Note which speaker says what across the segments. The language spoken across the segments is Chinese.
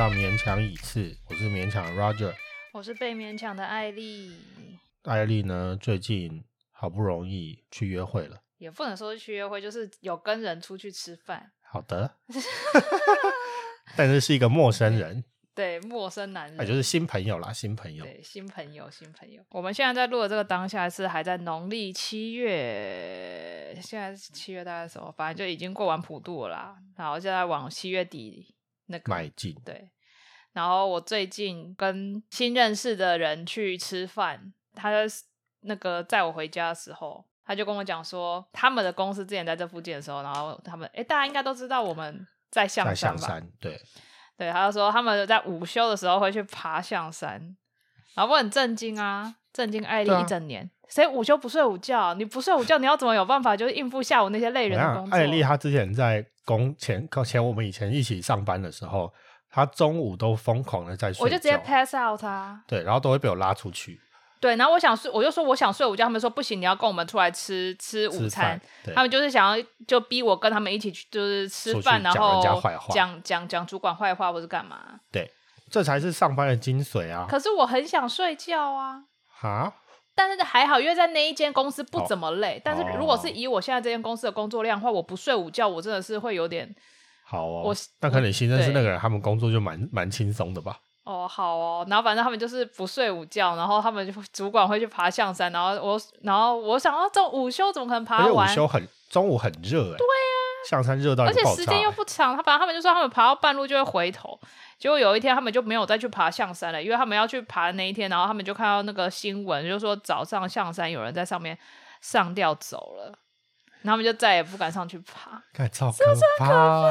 Speaker 1: 到勉强一次，我是勉强 Roger。
Speaker 2: 我是被勉强的艾丽，
Speaker 1: 艾丽呢，最近好不容易去约会了。
Speaker 2: 也不能说是去约会，就是有跟人出去吃饭。
Speaker 1: 好的，但是是一个陌生人，
Speaker 2: 对，陌生男人，
Speaker 1: 也就是新朋友啦，新朋友。
Speaker 2: 对，新朋友，新朋友。我们现在在录的这个当下是还在农历七月，现在是七月大概什么？反正就已经过完普渡了啦，然后现在往七月底那个
Speaker 1: 迈进。
Speaker 2: 对，然后我最近跟新认识的人去吃饭，他那个载我回家的时候，他就跟我讲说，他们的公司之前在这附近的时候，然后他们哎，大家应该都知道我们在象山吧？
Speaker 1: 对。
Speaker 2: 对，他就说他们在午休的时候会去爬象山，然后我很震惊啊，震惊艾丽一整年，谁午休不睡午觉？你不睡午觉，你要怎么有办法就是应付下午那些累人的工作？
Speaker 1: 艾丽她之前在工前前我们以前一起上班的时候，她中午都疯狂的在睡，
Speaker 2: 我就直接 pass out 啊，
Speaker 1: 对，然后都会被我拉出去。
Speaker 2: 对，然后我想睡，我就说我想睡午觉，他们说不行，你要跟我们出来吃吃午餐。他们就是想要就逼我跟他们一起去，就是吃饭，然后讲讲讲主管坏话或是干嘛。
Speaker 1: 对，这才是上班的精髓啊！
Speaker 2: 可是我很想睡觉啊。
Speaker 1: 哈？
Speaker 2: 但是还好，因为在那一间公司不怎么累。但是如果是以我现在这间公司的工作量的话，我不睡午觉，我真的是会有点
Speaker 1: 好哦。我那可能新认识那个人，他们工作就蛮蛮轻松的吧。
Speaker 2: 哦，好哦，然后反正他们就是不睡午觉，然后他们就主管会去爬象山，然后我，然后我想到这午休怎么可能爬完？
Speaker 1: 午休很中午很热哎，
Speaker 2: 对啊，
Speaker 1: 象山热到
Speaker 2: 而且时间又不长，他反正他们就说他们爬到半路就会回头，结果有一天他们就没有再去爬象山了，因为他们要去爬那一天，然后他们就看到那个新闻，就说早上象山有人在上面上吊走了，然后他们就再也不敢上去爬，
Speaker 1: 太超可怕。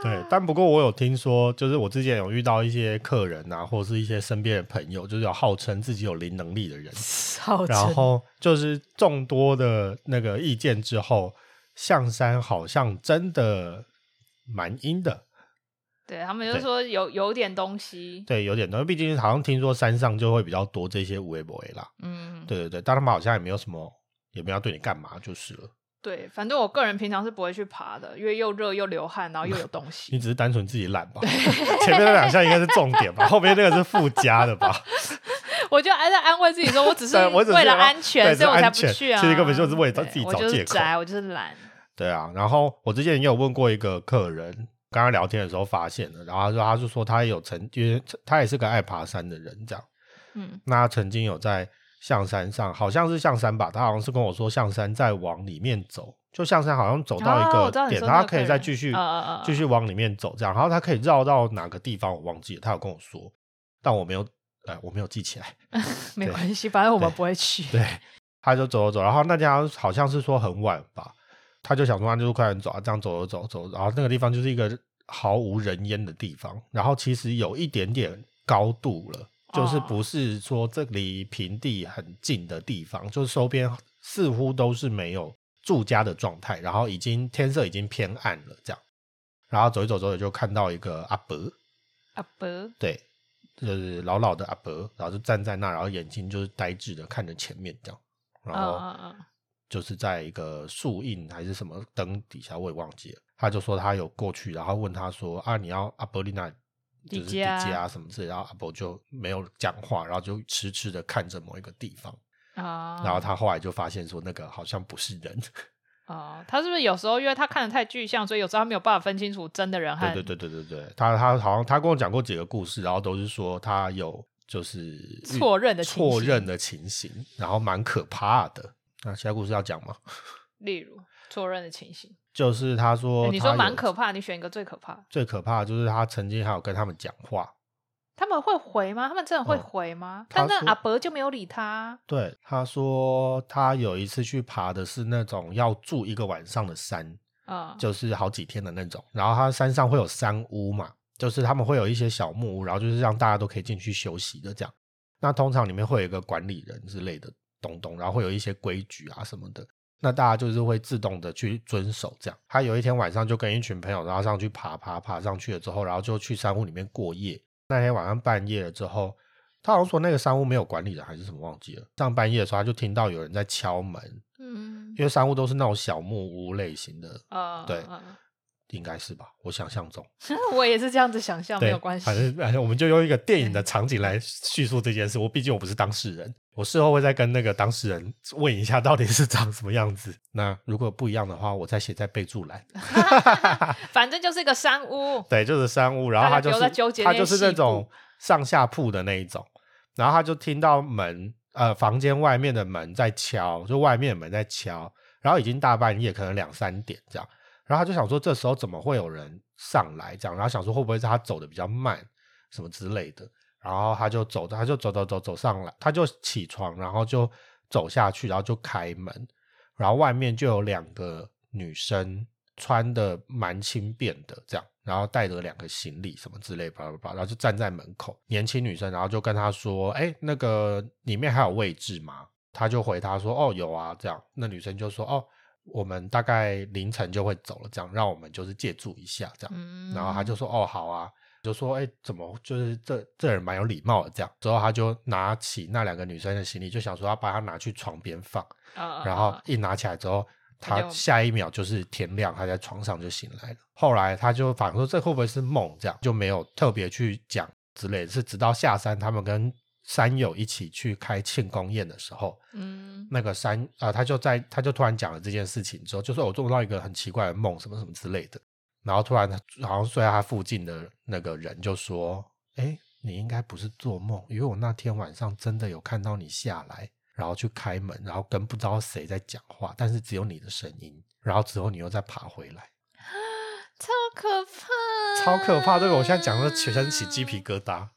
Speaker 1: 对，但不过我有听说，就是我之前有遇到一些客人啊，或者是一些身边的朋友，就是有号称自己有灵能力的人，然后就是众多的那个意见之后，象山好像真的蛮阴的。
Speaker 2: 对他们就说有有点东西，
Speaker 1: 对，有点东西，毕竟好像听说山上就会比较多这些无为不为啦。嗯，对对对，但他们好像也没有什么，也没有对你干嘛，就是了。
Speaker 2: 对，反正我个人平常是不会去爬的，因为又热又流汗，然后又有东西。
Speaker 1: 你只是单纯自己懒吧？前面那两项应该是重点吧，后面那个是附加的吧？
Speaker 2: 我就还在安慰自己说，我只是为了安全，所以我才不去啊。
Speaker 1: 其实根本就是为了自己找借
Speaker 2: 口。宅，我就是懒。
Speaker 1: 对啊，然后我之前也有问过一个客人，跟他聊天的时候发现了，然后他说，他就说他有曾，因为他也是个爱爬山的人，这样。嗯，那曾经有在。象山上好像是象山吧，他好像是跟我说象山在往里面走，就象山好像走到一个点，他可以再继续继续往里面走，这样，然后他可以绕到哪个地方我忘记了，他有跟我说，但我没有，呃，我没有记起来，
Speaker 2: 没关系，反正我们不会去。
Speaker 1: 对，他就走走走，然后那家好像是说很晚吧，他就想说那就快点走啊，这样走走走走，然后那个地方就是一个毫无人烟的地方，然后其实有一点点高度了。就是不是说这离平地很近的地方，就是周边似乎都是没有住家的状态，然后已经天色已经偏暗了，这样，然后走一走走就看到一个阿伯，
Speaker 2: 阿伯，
Speaker 1: 对，就是老老的阿伯，然后就站在那，然后眼睛就是呆滞的看着前面这样，然后就是在一个树荫还是什么灯底下，我也忘记了，他就说他有过去，然后问他说啊，你要阿伯丽娜。就是迪迦啊什么之类，然后阿伯就没有讲话，然后就痴痴的看着某一个地方啊。然后他后来就发现说，那个好像不是人
Speaker 2: 哦。他是不是有时候因为他看的太具象，所以有时候他没有办法分清楚真的人和……
Speaker 1: 对对对对对对。他他好像他跟我讲过几个故事，然后都是说他有就是
Speaker 2: 错认的
Speaker 1: 错认的情形，然后蛮可怕的。那其他故事要讲吗？
Speaker 2: 例如错认的情形。
Speaker 1: 就是他说，
Speaker 2: 你说蛮可怕，你选一个最可怕。
Speaker 1: 最可怕的就是他曾经还有跟他们讲话，
Speaker 2: 他们会回吗？他们真的会回吗？但那阿伯就没有理他。
Speaker 1: 对，他说他有一次去爬的是那种要住一个晚上的山，啊，就是好几天的那种。然后他山上会有山屋嘛，就是他们会有一些小木屋，然后就是让大家都可以进去休息的这样。那通常里面会有一个管理人之类的东东，然后会有一些规矩啊什么的。那大家就是会自动的去遵守这样。他有一天晚上就跟一群朋友，然后上去爬爬爬上去了之后，然后就去山屋里面过夜。那天晚上半夜了之后，他好像说那个山屋没有管理人还是什么忘记了。上半夜的时候，他就听到有人在敲门。嗯，因为山屋都是那种小木屋类型的。啊，对。应该是吧？我想象中，
Speaker 2: 我也是这样子想象，没有关系。
Speaker 1: 反正反正我们就用一个电影的场景来叙述这件事。我毕竟我不是当事人，我事后会再跟那个当事人问一下，到底是长什么样子。那如果不一样的话，我再写在备注栏。
Speaker 2: 反正就是一个山屋，
Speaker 1: 对，就是山屋。然后他就是他就是那种上下铺的那一种。然后他就听到门呃房间外面的门在敲，就外面门在敲。然后已经大半夜，可能两三点这样。然后他就想说，这时候怎么会有人上来？这样，然后想说会不会是他走的比较慢，什么之类的。然后他就走，他就走走走走上来，他就起床，然后就走下去，然后就开门，然后外面就有两个女生，穿的蛮轻便的，这样，然后带着两个行李什么之类，巴拉巴拉，然后就站在门口，年轻女生，然后就跟他说：“哎，那个里面还有位置吗？”他就回他说：“哦，有啊。”这样，那女生就说：“哦。”我们大概凌晨就会走了，这样让我们就是借住一下，这样。然后他就说：“哦，好啊。”就说：“哎，怎么就是这这人蛮有礼貌的？”这样之后他就拿起那两个女生的行李，就想说要把它拿去床边放。然后一拿起来之后，他下一秒就是天亮，他在床上就醒来了。后来他就反说：“这会不会是梦？”这样就没有特别去讲之类。是直到下山，他们跟。山友一起去开庆功宴的时候，嗯，那个山啊，他就在，他就突然讲了这件事情之后，就说我做到一个很奇怪的梦，什么什么之类的。然后突然好像睡在他附近的那个人就说：“哎，你应该不是做梦，因为我那天晚上真的有看到你下来，然后去开门，然后跟不知道谁在讲话，但是只有你的声音，然后之后你又再爬回来，
Speaker 2: 超可怕，
Speaker 1: 超可怕！这个我现在讲的全身起鸡皮疙瘩。”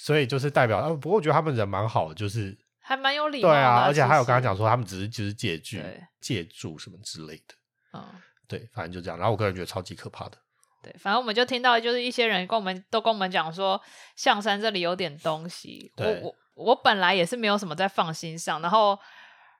Speaker 1: 所以就是代表，不过我觉得他们人蛮好的，就是
Speaker 2: 还蛮有礼貌的。
Speaker 1: 对啊，而且还有刚刚讲说，他们只是就是借据、借住什么之类的。嗯，对，反正就这样。然后我个人觉得超级可怕的。
Speaker 2: 对，反正我们就听到，就是一些人跟我们都跟我们讲说，象山这里有点东西。我我我本来也是没有什么在放心上，然后。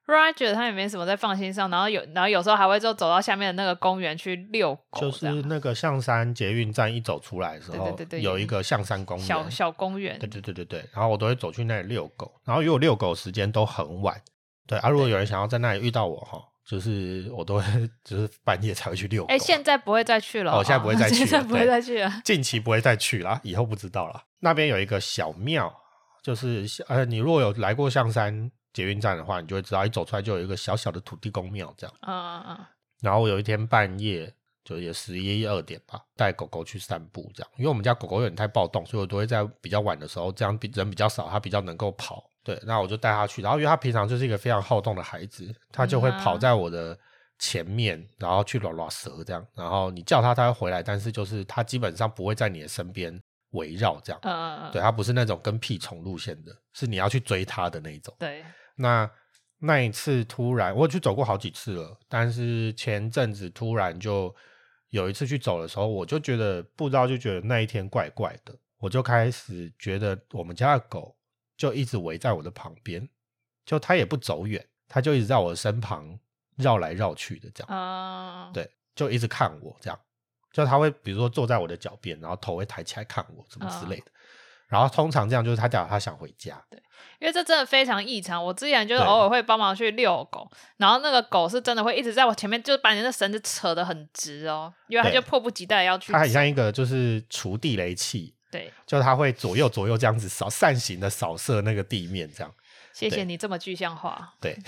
Speaker 2: Right，觉得他也没什么在放心上，然后有，然后有时候还会就走到下面的那个公园去遛狗，
Speaker 1: 就是那个象山捷运站一走出来的时候，有一个象山公园，
Speaker 2: 小小公园，
Speaker 1: 对对对对对，然后我都会走去那里遛狗，然后因为我遛狗时间都很晚，对啊，如果有人想要在那里遇到我哈，就是我都会 就是半夜才会去遛狗，
Speaker 2: 哎，现在不会再去了，
Speaker 1: 哦，现在不会再去，
Speaker 2: 现在不会再去了，
Speaker 1: 近期不会再去了，以后不知道了。那边有一个小庙，就是呃，你如果有来过象山。捷运站的话，你就会知道，一走出来就有一个小小的土地公庙这样。啊啊啊！然后我有一天半夜，就也十一二点吧，带狗狗去散步这样。因为我们家狗狗有点太暴动，所以我都会在比较晚的时候，这样比人比较少，它比较能够跑。对，那我就带它去。然后因为它平常就是一个非常好动的孩子，它就会跑在我的前面，然后去拉拉蛇这样。然后你叫它，它会回来，但是就是它基本上不会在你的身边。围绕这样，嗯嗯嗯，对，它不是那种跟屁虫路线的，是你要去追它的那一种。
Speaker 2: 对，
Speaker 1: 那那一次突然，我去走过好几次了，但是前阵子突然就有一次去走的时候，我就觉得不知道，就觉得那一天怪怪的，我就开始觉得我们家的狗就一直围在我的旁边，就它也不走远，它就一直在我的身旁绕来绕去的这样，啊，对，就一直看我这样。就他会比如说坐在我的脚边，然后头会抬起来看我，什么之类的。然后通常这样就是他讲他想回家。
Speaker 2: 对，因为这真的非常异常。我之前就是偶尔会帮忙去遛狗，然后那个狗是真的会一直在我前面，就是把你的绳子扯得很直哦，因为它就迫不及待要去。
Speaker 1: 它很像一个就是除地雷器，
Speaker 2: 对，
Speaker 1: 就它会左右左右这样子扫，扇形的扫射那个地面这样。
Speaker 2: 谢谢你这么具象化。
Speaker 1: 对，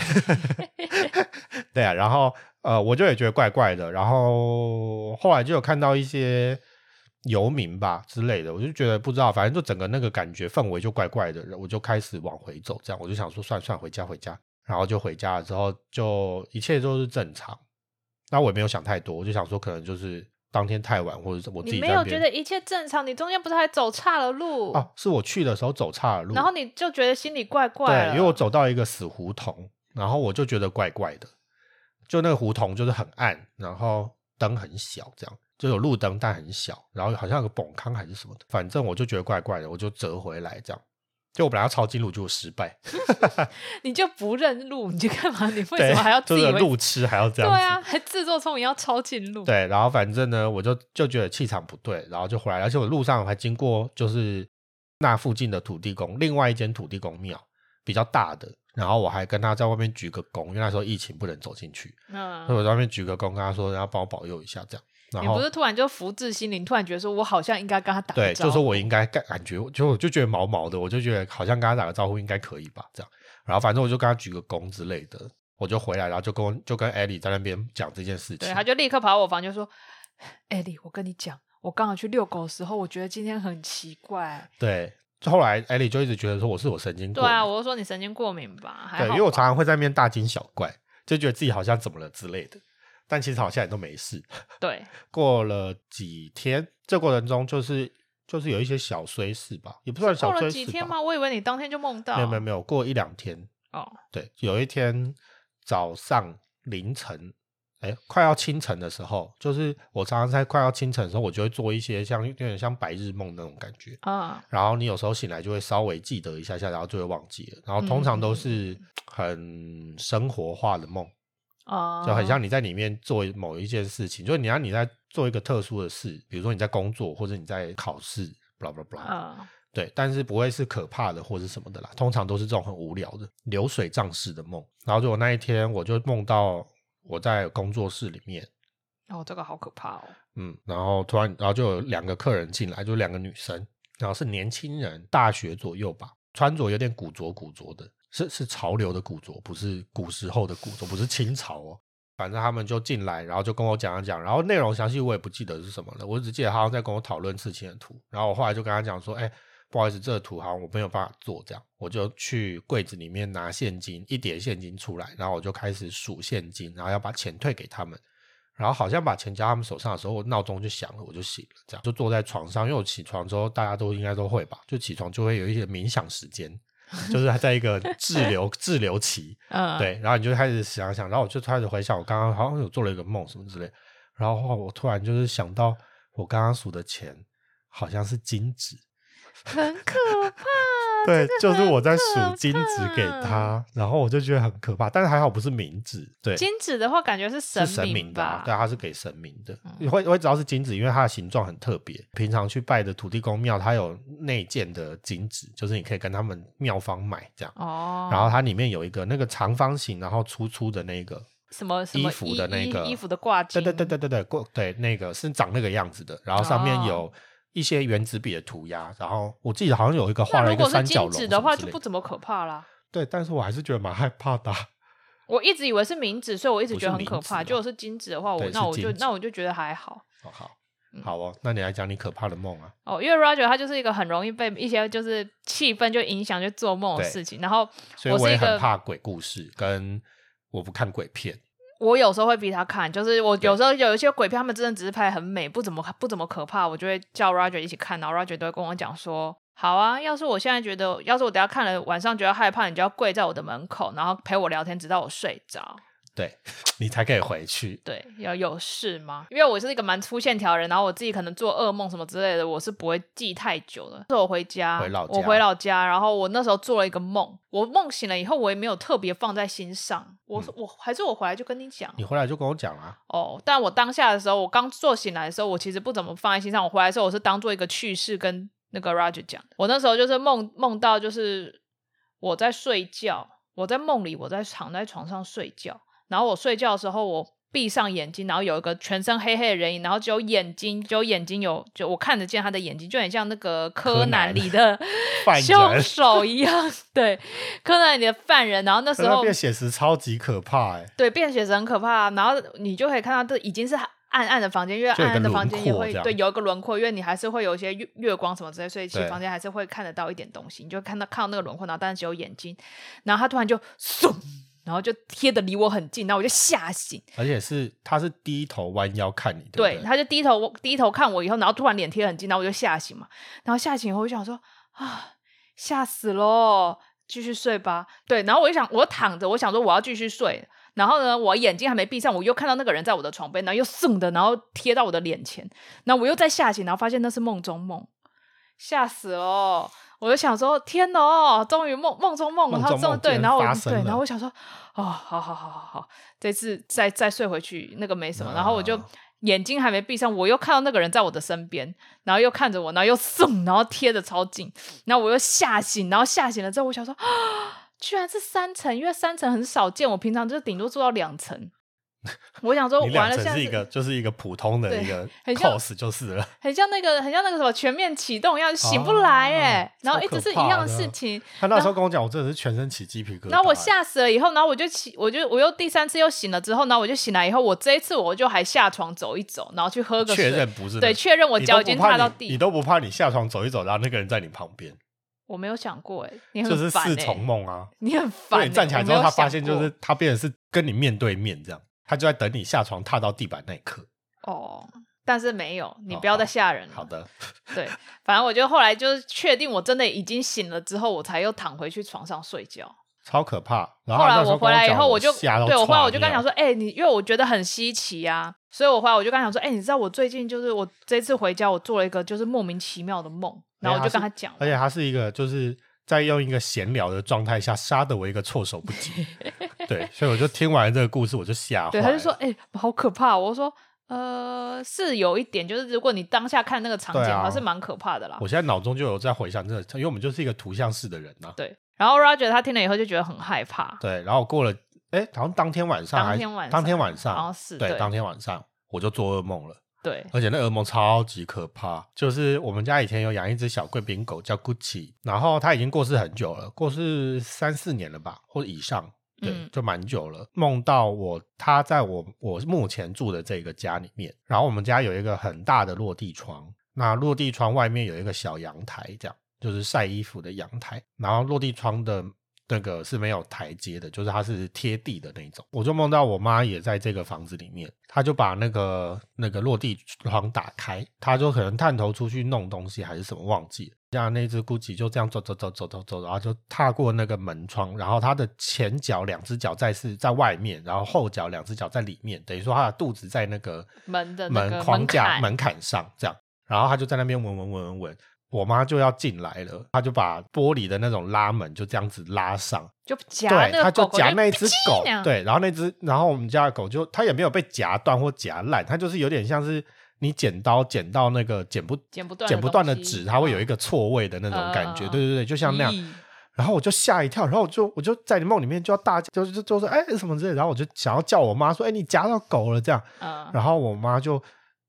Speaker 1: 对啊，然后。呃，我就也觉得怪怪的，然后后来就有看到一些游民吧之类的，我就觉得不知道，反正就整个那个感觉氛围就怪怪的，我就开始往回走，这样我就想说算算回家回家，然后就回家了之后就一切都是正常，那我也没有想太多，我就想说可能就是当天太晚或者是我自己
Speaker 2: 没有觉得一切正常，你中间不是还走岔了路？
Speaker 1: 哦，是我去的时候走岔了路，
Speaker 2: 然后你就觉得心里怪怪，
Speaker 1: 对，因为我走到一个死胡同，然后我就觉得怪怪的。就那个胡同就是很暗，然后灯很小，这样就有路灯但很小，然后好像有个崩坑还是什么的，反正我就觉得怪怪的，我就折回来这样。就我本来要抄近路，就失败。
Speaker 2: 你就不认路，你就干嘛？你为什么还要自以为
Speaker 1: 路痴还要这样？
Speaker 2: 对啊，还自作聪明要抄近路。
Speaker 1: 对，然后反正呢，我就就觉得气场不对，然后就回来，而且我路上还经过就是那附近的土地公，另外一间土地公庙比较大的。然后我还跟他在外面鞠个躬，因为那时候疫情不能走进去，嗯，所以我在外面鞠个躬，跟他说要帮我保佑一下，这样。然后你不
Speaker 2: 是突然就福至心灵，突然觉得说我好像应该跟他打
Speaker 1: 对，
Speaker 2: 就
Speaker 1: 说我应该感感觉就我就觉得毛毛的，我就觉得好像跟他打个招呼应该可以吧，这样。然后反正我就跟他鞠个躬之类的，我就回来，然后就跟就跟艾莉在那边讲这件事情。
Speaker 2: 对，他就立刻跑到我房间说：“艾莉，我跟你讲，我刚好去遛狗的时候，我觉得今天很奇怪。”
Speaker 1: 对。后来艾莉就一直觉得说我是我神经过
Speaker 2: 敏。对啊，我就说你神经过敏吧。
Speaker 1: 对，因为我常常会在那边大惊小怪，就觉得自己好像怎么了之类的。但其实好像也都没事。
Speaker 2: 对，
Speaker 1: 过了几天，这过程中就是就是有一些小衰事吧，也不算小衰事。
Speaker 2: 几天吗？我以为你当天就梦到。
Speaker 1: 没有没有没有，过一两天。
Speaker 2: 哦，
Speaker 1: 对，有一天早上凌晨。哎，快要清晨的时候，就是我常常在快要清晨的时候，我就会做一些像有点像白日梦那种感觉啊。然后你有时候醒来就会稍微记得一下下，然后就会忘记了。然后通常都是很生活化的梦啊，就很像你在里面做某一件事情，就是你要你在做一个特殊的事，比如说你在工作或者你在考试，blah blah blah 啊。对，但是不会是可怕的或者什么的啦，通常都是这种很无聊的流水账式的梦。然后就我那一天，我就梦到。我在工作室里面，
Speaker 2: 哦，这个好可怕哦。
Speaker 1: 嗯，然后突然，然后就有两个客人进来，就两个女生，然后是年轻人，大学左右吧，穿着有点古着古着的，是是潮流的古着，不是古时候的古着，不是清朝哦。反正他们就进来，然后就跟我讲一讲，然后内容详细我也不记得是什么了，我只记得他在跟我讨论刺青的图，然后我后来就跟他讲说，哎。不好意思，这个图好像我没有办法做，这样我就去柜子里面拿现金，一叠现金出来，然后我就开始数现金，然后要把钱退给他们，然后好像把钱交他们手上的时候，我闹钟就响了，我就醒了，这样就坐在床上，因为我起床之后大家都应该都会吧，就起床就会有一些冥想时间，就是在一个滞留 滞留期，嗯，对，然后你就开始想想，然后我就开始回想我刚刚好像有做了一个梦什么之类，然后我突然就是想到我刚刚数的钱好像是金纸。
Speaker 2: 很可怕，
Speaker 1: 对，就是我在数金子给他，然后我就觉得很可怕，但是还好不是冥纸，对，
Speaker 2: 金子的话感觉是神
Speaker 1: 神明
Speaker 2: 的，
Speaker 1: 对，它是给神明的，你会会知道是金子，因为它的形状很特别，平常去拜的土地公庙，它有内建的金子，就是你可以跟他们庙方买这样，哦，然后它里面有一个那个长方形，然后粗粗的那个
Speaker 2: 什么
Speaker 1: 衣服的那个
Speaker 2: 衣服的挂
Speaker 1: 件，对对对对对对，过对那个是长那个样子的，然后上面有。一些原子笔的涂鸦，然后我记得好像有一个画了一个三角龙。
Speaker 2: 纸的话就不怎么可怕啦。
Speaker 1: 对，但是我还是觉得蛮害怕的。
Speaker 2: 我一直以为是明纸，所以我一直觉得很可怕。就是金纸的话，我那我就那我就觉得还好。
Speaker 1: 好好好哦，那你来讲你可怕的梦啊？
Speaker 2: 哦，因为 Roger 他就是一个很容易被一些就是气氛就影响就做梦的事情，然后
Speaker 1: 所以我也很怕鬼故事，跟我不看鬼片。
Speaker 2: 我有时候会逼他看，就是我有时候有一些鬼片，他们真的只是拍很美，不怎么不怎么可怕，我就会叫 Roger 一起看，然后 Roger 都会跟我讲说：“好啊，要是我现在觉得，要是我等下看了晚上觉得害怕，你就要跪在我的门口，然后陪我聊天，直到我睡着。”
Speaker 1: 对 你才可以回去。
Speaker 2: 对，要有事吗？因为我是一个蛮粗线条的人，然后我自己可能做噩梦什么之类的，我是不会记太久的。是我回家，
Speaker 1: 回老
Speaker 2: 家，我回老家，然后我那时候做了一个梦，我梦醒了以后，我也没有特别放在心上。我我还是我回来就跟你讲，
Speaker 1: 你回来就跟我讲啊。
Speaker 2: 哦，但我当下的时候，我刚做醒来的时候，我其实不怎么放在心上。我回来的时候，我是当做一个趣事跟那个 Roger 讲。我那时候就是梦梦到，就是我在睡觉，我在梦里，我在躺在床上睡觉。然后我睡觉的时候，我闭上眼睛，然后有一个全身黑黑的人影，然后只有眼睛，只有眼睛有，就我看得见他的眼睛，就很像那个柯南里的 凶手一样。对，柯南里的犯人。然后那时候
Speaker 1: 变写实超级可怕哎。
Speaker 2: 对，变写实很可怕。然后你就可以看到，这已经是暗暗的房间，因为暗暗的房间也会对有一个轮廓，因为你还是会有一些月月光什么之类，所以其实房间还是会看得到一点东西。你就看到看到那个轮廓，然后但是只有眼睛。然后他突然就 嗖。然后就贴的离我很近，然后我就吓醒，
Speaker 1: 而且是他是低头弯腰看你，对，
Speaker 2: 他就低头低头看我以后，然后突然脸贴很近，然后我就吓醒嘛。然后吓醒以后，我就想说啊，吓死喽，继续睡吧。对，然后我就想，我躺着，我想说我要继续睡。然后呢，我眼睛还没闭上，我又看到那个人在我的床边，然后又送的，然后贴到我的脸前。然后我又再吓醒，然后发现那是梦中梦，吓死了。我就想说，天呐，终于梦梦中梦了，他终对，然后我对，然后我想说，哦，好好好好好，这次再再睡回去，那个没什么。然后我就眼睛还没闭上，我又看到那个人在我的身边，然后又看着我，然后又送，然后贴的超近，然后我又吓醒，然后吓醒了之后，我想说，啊，居然是三层，因为三层很少见，我平常就是顶多做到两层。我想说，
Speaker 1: 你两
Speaker 2: 完了，
Speaker 1: 层是一个就是一个普通的一个 cos 就是了，
Speaker 2: 很像那个很像那个什么全面启动一样，醒不来哎，然后一直是一样的事情。
Speaker 1: 他那时候跟我讲，我真的是全身起鸡皮疙瘩。
Speaker 2: 然后我吓死了以后，然后我就起，我就我又第三次又醒了之后，然后我就醒来以后，我这一次我就还下床走一走，然后去喝个
Speaker 1: 确认不是
Speaker 2: 对，确认我脚已经踏到地，
Speaker 1: 你都不怕你下床走一走，然后那个人在你旁边。
Speaker 2: 我没有想过哎，你
Speaker 1: 就是四重梦啊！
Speaker 2: 你很烦。
Speaker 1: 你站起来之后，他发现就是他变成是跟你面对面这样，他就在等你下床踏到地板那一刻。
Speaker 2: 哦，但是没有，你不要再吓人了。
Speaker 1: 好的。
Speaker 2: 对，反正我就后来就是确定我真的已经醒了之后，我才又躺回去床上睡觉。
Speaker 1: 超可怕！
Speaker 2: 后来
Speaker 1: 我
Speaker 2: 回来以后，
Speaker 1: 我
Speaker 2: 就对我后来我就跟他讲说：“哎，你因为我觉得很稀奇啊，所以我回来我就跟他讲说：哎，你知道我最近就是我这次回家，我做了一个就是莫名其妙的梦，然后我就跟他讲，
Speaker 1: 而且他是一个就是。”在用一个闲聊的状态下杀得我一个措手不及，对，所以我就听完这个故事我就吓坏。
Speaker 2: 对，他就说：“哎，好可怕！”我说：“呃，是有一点，就是如果你当下看那个场景，还是蛮可怕的啦。”
Speaker 1: 我现在脑中就有在回想这个，因为我们就是一个图像式的人呐。
Speaker 2: 对，然后 Roger 他听了以后就觉得很害怕。
Speaker 1: 对，然后过了，哎，好像当天晚上，
Speaker 2: 当天晚上，
Speaker 1: 当天晚上，对，当天晚上我就做噩梦了。
Speaker 2: 对，
Speaker 1: 而且那噩梦超级可怕，就是我们家以前有养一只小贵宾狗叫 Gucci，然后它已经过世很久了，过世三四年了吧，或者以上，对，就蛮久了。梦到我，它在我我目前住的这个家里面，然后我们家有一个很大的落地窗，那落地窗外面有一个小阳台，这样就是晒衣服的阳台，然后落地窗的。那个是没有台阶的，就是它是贴地的那种。我就梦到我妈也在这个房子里面，她就把那个那个落地窗打开，她就可能探头出去弄东西还是什么忘记了。这样那只 Gucci 就这样走走走走走走，然后就踏过那个门窗，然后它的前脚两只脚在是在外面，然后后脚两只脚在里面，等于说它的肚子在那个
Speaker 2: 门的
Speaker 1: 门框架门槛上这样，然后它就在那边闻闻闻闻闻。我妈就要进来了，她就把玻璃的那种拉门就这样子拉上，
Speaker 2: 就夹
Speaker 1: 对，她就夹
Speaker 2: 那
Speaker 1: 只狗，对，然后那只，然后我们家的狗就它也没有被夹断或夹烂，它就是有点像是你剪刀剪到那个剪不
Speaker 2: 剪不断
Speaker 1: 剪不断的纸，它会有一个错位的那种感觉，对对对，就像那样。然后我就吓一跳，然后我就我就在你梦里面就要大叫，就就就说哎什么之类，然后我就想要叫我妈说哎你夹到狗了这样，然后我妈就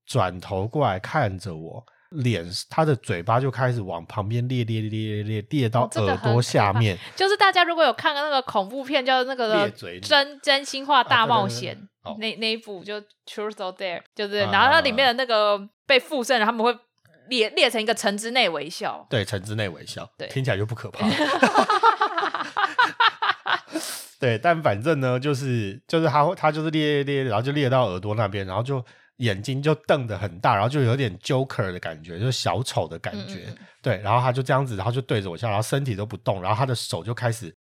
Speaker 1: 转头过来看着我。脸，他的嘴巴就开始往旁边裂裂裂裂裂到耳朵下面。
Speaker 2: 就是大家如果有看那个恐怖片，叫那个《真真心话大冒险》那那一部，就《Truth or Dare》，就是然后它里面的那个被附身，他们会裂裂成一个城之内微笑。
Speaker 1: 对，城之内微笑，
Speaker 2: 对，
Speaker 1: 听起来就不可怕。对，但反正呢，就是就是他他就是裂裂裂，然后就裂到耳朵那边，然后就。眼睛就瞪得很大，然后就有点 Joker 的感觉，就是小丑的感觉。对，然后他就这样子，然后就对着我笑，然后身体都不动，然后他的手就开始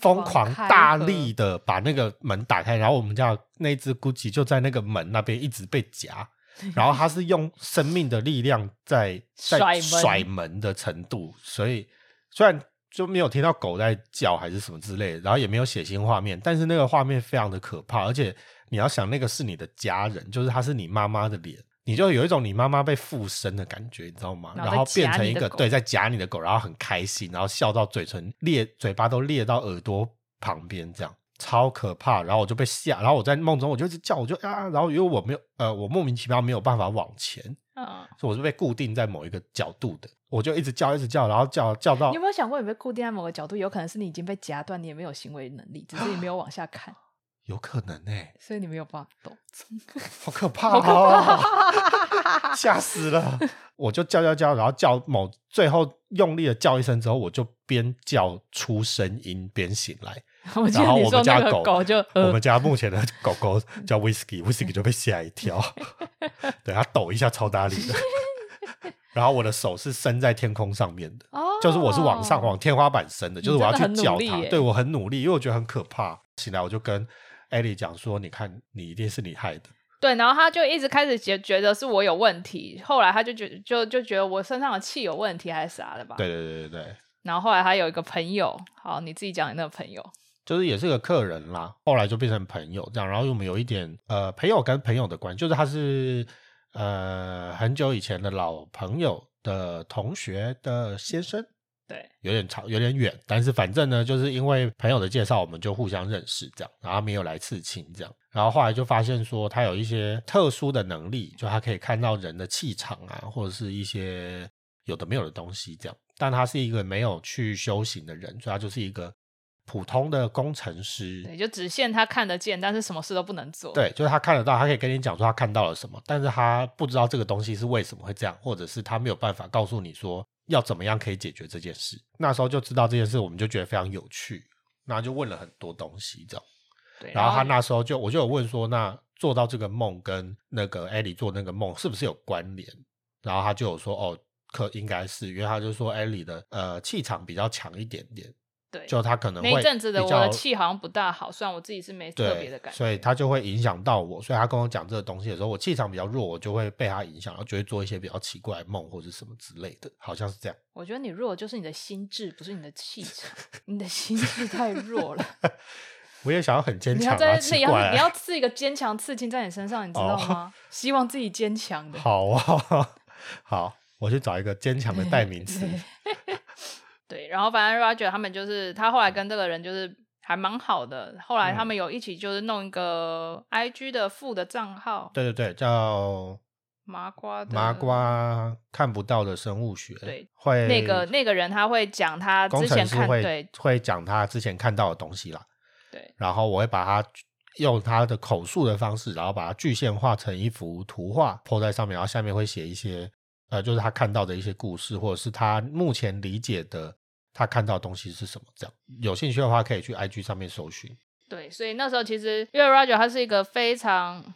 Speaker 1: 疯狂大力的把那个门打开，然后我们家那只 Gucci 就在那个门那边一直被夹，然后他是用生命的力量在在甩门的程度，所以虽然就没有听到狗在叫还是什么之类的，然后也没有血腥画面，但是那个画面非常的可怕，而且。你要想那个是你的家人，就是他是你妈妈的脸，你就有一种你妈妈被附身的感觉，你知道吗？然后变成一个对，在夹你的狗，然后很开心，然后笑到嘴唇裂，嘴巴都裂到耳朵旁边，这样超可怕。然后我就被吓，然后我在梦中我就一直叫，我就啊，然后因为我没有呃，我莫名其妙没有办法往前，嗯，所以我是被固定在某一个角度的，我就一直叫，一直叫，然后叫叫到。
Speaker 2: 你有没有想过，你被固定在某个角度，有可能是你已经被夹断，你也没有行为能力，只是你没有 往下看。
Speaker 1: 有可能哎，
Speaker 2: 所以你没有办法动，
Speaker 1: 好可怕哦，吓死了！我就叫叫叫，然后叫某最后用力的叫一声之后，我就边叫出声音边醒来。然后我们家狗
Speaker 2: 就
Speaker 1: 我们家目前的狗狗叫 Whisky，Whisky 就被吓一跳，对它抖一下超大力的。然后我的手是伸在天空上面的，就是我是往上往天花板伸的，就是我要去叫它。对我很努力，因为我觉得很可怕。醒来我就跟。艾莉讲说：“你看，你一定是你害的。”
Speaker 2: 对，然后他就一直开始觉觉得是我有问题，后来他就觉就就觉得我身上的气有问题还是啥的吧？
Speaker 1: 对对对对对。
Speaker 2: 然后后来他有一个朋友，好，你自己讲你那个朋友，
Speaker 1: 就是也是个客人啦。后来就变成朋友这样，然后我们有一点呃朋友跟朋友的关系，就是他是呃很久以前的老朋友的同学的先生。
Speaker 2: 对，
Speaker 1: 有点长，有点远，但是反正呢，就是因为朋友的介绍，我们就互相认识这样，然后没有来刺青这样，然后后来就发现说他有一些特殊的能力，就他可以看到人的气场啊，或者是一些有的没有的东西这样。但他是一个没有去修行的人，所以他就是一个普通的工程师。
Speaker 2: 对，就只限他看得见，但是什么事都不能做。
Speaker 1: 对，就是他看得到，他可以跟你讲说他看到了什么，但是他不知道这个东西是为什么会这样，或者是他没有办法告诉你说要怎么样可以解决这件事。那时候就知道这件事，我们就觉得非常有趣，那就问了很多东西，这样。
Speaker 2: 对，
Speaker 1: 然后他那时候就我就有问说，那做到这个梦跟那个艾莉做那个梦是不是有关联？然后他就有说，哦。可应该是，因为他就说艾莉的呃气场比较强一点点，
Speaker 2: 对，
Speaker 1: 就他可能
Speaker 2: 那阵子的我的气好像不大好，虽然我自己是没特别的感觉，
Speaker 1: 所以他就会影响到我，所以他跟我讲这个东西的时候，我气场比较弱，我就会被他影响，然后就会做一些比较奇怪的梦或者什么之类的，好像是这样。
Speaker 2: 我觉得你弱就是你的心智，不是你的气场，你的心智太弱了。
Speaker 1: 我也想要很坚强，
Speaker 2: 你要你要刺一个坚强刺青在你身上，你知道吗？希望自己坚强的。
Speaker 1: 好啊，好。我去找一个坚强的代名词。
Speaker 2: 对，然后反正 Roger 他们就是他后来跟这个人就是还蛮好的。后来他们有一起就是弄一个 IG 的副的账号。
Speaker 1: 对对对，叫
Speaker 2: 麻瓜
Speaker 1: 麻瓜看不到的生物学。
Speaker 2: 对，
Speaker 1: 会
Speaker 2: 那个那个人他会讲他之前看对
Speaker 1: 会讲他之前看到的东西啦。
Speaker 2: 对，
Speaker 1: 然后我会把他用他的口述的方式，然后把它具现化成一幅图画铺在上面，然后下面会写一些。呃，就是他看到的一些故事，或者是他目前理解的他看到的东西是什么？这样有兴趣的话，可以去 IG 上面搜寻。
Speaker 2: 对，所以那时候其实因为 Roger 他是一个非常